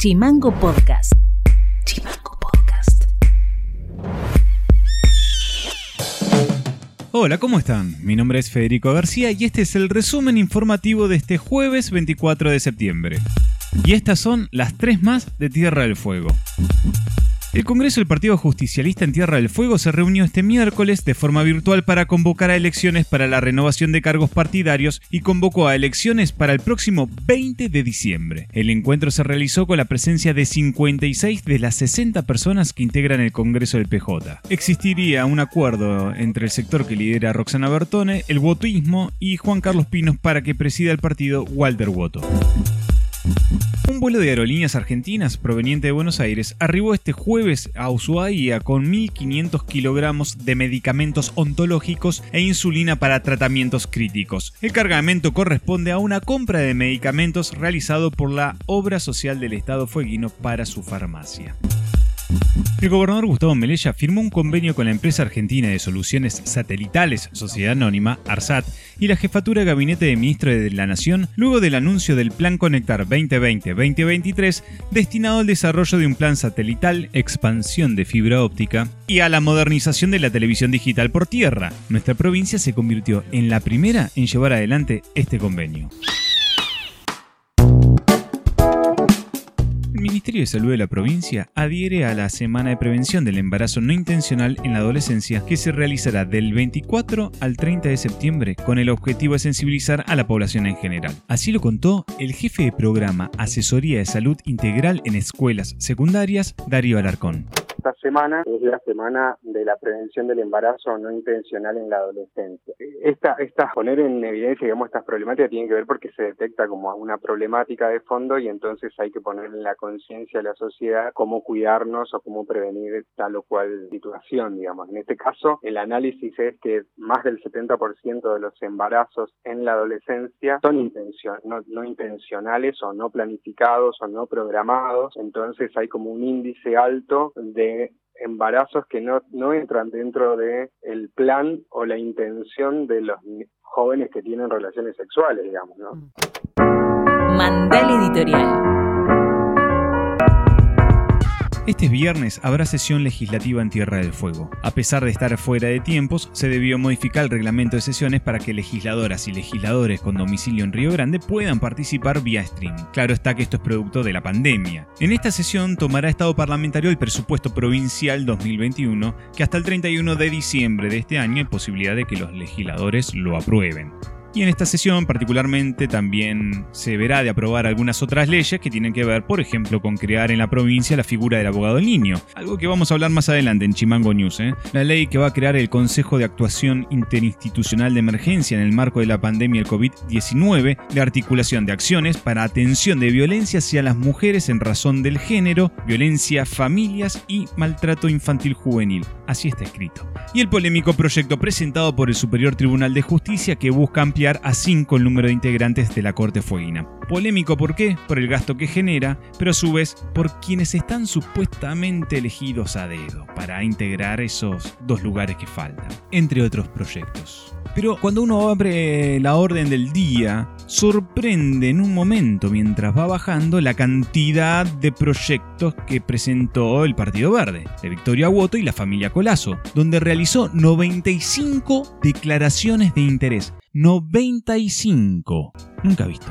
Chimango Podcast. Chimango Podcast. Hola, ¿cómo están? Mi nombre es Federico García y este es el resumen informativo de este jueves 24 de septiembre. Y estas son las tres más de Tierra del Fuego. El Congreso del Partido Justicialista en Tierra del Fuego se reunió este miércoles de forma virtual para convocar a elecciones para la renovación de cargos partidarios y convocó a elecciones para el próximo 20 de diciembre. El encuentro se realizó con la presencia de 56 de las 60 personas que integran el Congreso del PJ. Existiría un acuerdo entre el sector que lidera Roxana Bertone, el votismo y Juan Carlos Pinos para que presida el partido Walter Woto. Un vuelo de aerolíneas argentinas proveniente de Buenos Aires arribó este jueves a Ushuaia con 1.500 kilogramos de medicamentos ontológicos e insulina para tratamientos críticos. El cargamento corresponde a una compra de medicamentos realizado por la Obra Social del Estado Fueguino para su farmacia. El gobernador Gustavo Melella firmó un convenio con la empresa argentina de soluciones satelitales, Sociedad Anónima, ARSAT, y la jefatura de gabinete de ministro de la Nación luego del anuncio del Plan Conectar 2020-2023 destinado al desarrollo de un plan satelital, expansión de fibra óptica y a la modernización de la televisión digital por tierra. Nuestra provincia se convirtió en la primera en llevar adelante este convenio. Ministerio de Salud de la provincia adhiere a la Semana de Prevención del Embarazo No Intencional en la Adolescencia que se realizará del 24 al 30 de septiembre con el objetivo de sensibilizar a la población en general. Así lo contó el jefe de programa Asesoría de Salud Integral en Escuelas Secundarias, Darío Alarcón esta semana es la semana de la prevención del embarazo no intencional en la adolescencia. Esta, esta poner en evidencia, digamos, estas problemáticas tienen que ver porque se detecta como una problemática de fondo y entonces hay que poner en la conciencia de la sociedad cómo cuidarnos o cómo prevenir tal o cual situación, digamos. En este caso, el análisis es que más del 70% de los embarazos en la adolescencia son intención, no, no intencionales o no planificados o no programados, entonces hay como un índice alto de embarazos que no, no entran dentro de el plan o la intención de los jóvenes que tienen relaciones sexuales, digamos, ¿no? Mandal Editorial. Este viernes habrá sesión legislativa en Tierra del Fuego. A pesar de estar fuera de tiempos, se debió modificar el reglamento de sesiones para que legisladoras y legisladores con domicilio en Río Grande puedan participar vía streaming. Claro está que esto es producto de la pandemia. En esta sesión tomará estado parlamentario el presupuesto provincial 2021, que hasta el 31 de diciembre de este año hay posibilidad de que los legisladores lo aprueben. Y en esta sesión particularmente también se verá de aprobar algunas otras leyes que tienen que ver, por ejemplo, con crear en la provincia la figura del abogado niño, algo que vamos a hablar más adelante en Chimango News. ¿eh? La ley que va a crear el Consejo de Actuación Interinstitucional de Emergencia en el marco de la pandemia del COVID-19, de articulación de acciones para atención de violencia hacia las mujeres en razón del género, violencia familias y maltrato infantil juvenil. Así está escrito. Y el polémico proyecto presentado por el Superior Tribunal de Justicia que busca ampliar a 5 el número de integrantes de la Corte Fueguina. Polémico, ¿por qué? Por el gasto que genera, pero a su vez por quienes están supuestamente elegidos a dedo para integrar esos dos lugares que faltan, entre otros proyectos. Pero cuando uno abre la orden del día, sorprende en un momento mientras va bajando la cantidad de proyectos que presentó el Partido Verde, de Victoria Woto y la familia Colazo, donde realizó 95 declaraciones de interés. 95. Nunca visto.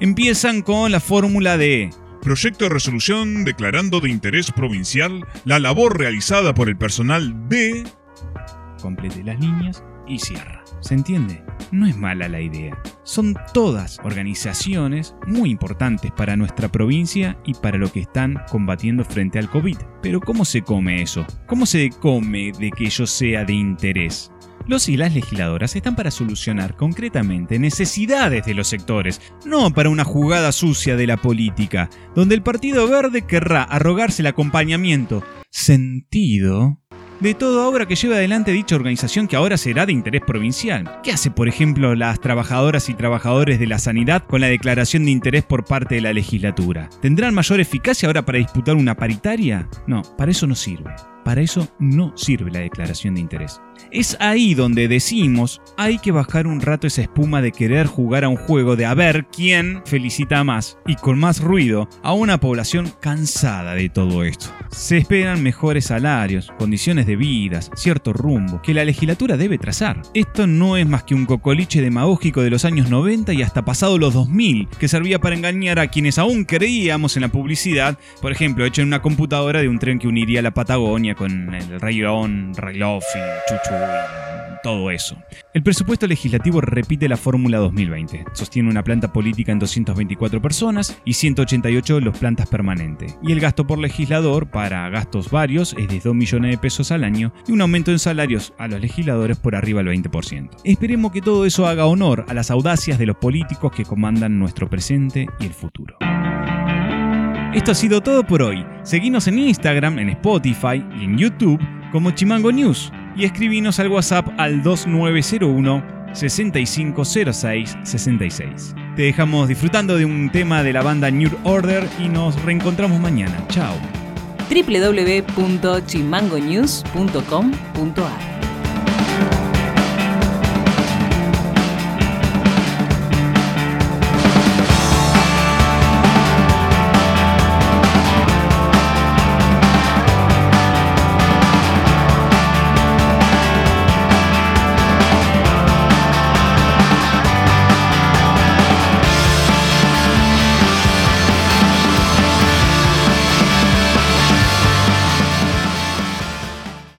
Empiezan con la fórmula de Proyecto de resolución declarando de interés provincial la labor realizada por el personal de... Complete las líneas y cierra. ¿Se entiende? No es mala la idea. Son todas organizaciones muy importantes para nuestra provincia y para lo que están combatiendo frente al COVID. Pero ¿cómo se come eso? ¿Cómo se come de que ello sea de interés? Los y las legisladoras están para solucionar concretamente necesidades de los sectores, no para una jugada sucia de la política, donde el Partido Verde querrá arrogarse el acompañamiento, sentido, de toda obra que lleve adelante dicha organización que ahora será de interés provincial. ¿Qué hace, por ejemplo, las trabajadoras y trabajadores de la sanidad con la declaración de interés por parte de la legislatura? ¿Tendrán mayor eficacia ahora para disputar una paritaria? No, para eso no sirve. Para eso no sirve la declaración de interés. Es ahí donde decimos, hay que bajar un rato esa espuma de querer jugar a un juego de a ver quién felicita más y con más ruido a una población cansada de todo esto. Se esperan mejores salarios, condiciones de vidas, cierto rumbo que la legislatura debe trazar. Esto no es más que un cocoliche demagógico de los años 90 y hasta pasado los 2000, que servía para engañar a quienes aún creíamos en la publicidad, por ejemplo, hecho en una computadora de un tren que uniría la Patagonia con el Rey León, Railoff y Chuchu todo eso. El presupuesto legislativo repite la fórmula 2020. Sostiene una planta política en 224 personas y 188 los plantas permanentes. Y el gasto por legislador para gastos varios es de 2 millones de pesos al año y un aumento en salarios a los legisladores por arriba del 20%. Esperemos que todo eso haga honor a las audacias de los políticos que comandan nuestro presente y el futuro. Esto ha sido todo por hoy. Seguinos en Instagram, en Spotify y en YouTube como Chimango News y escribinos al WhatsApp al 2901 6506 66. Te dejamos disfrutando de un tema de la banda New Order y nos reencontramos mañana. Chao. www.chimangonews.com.ar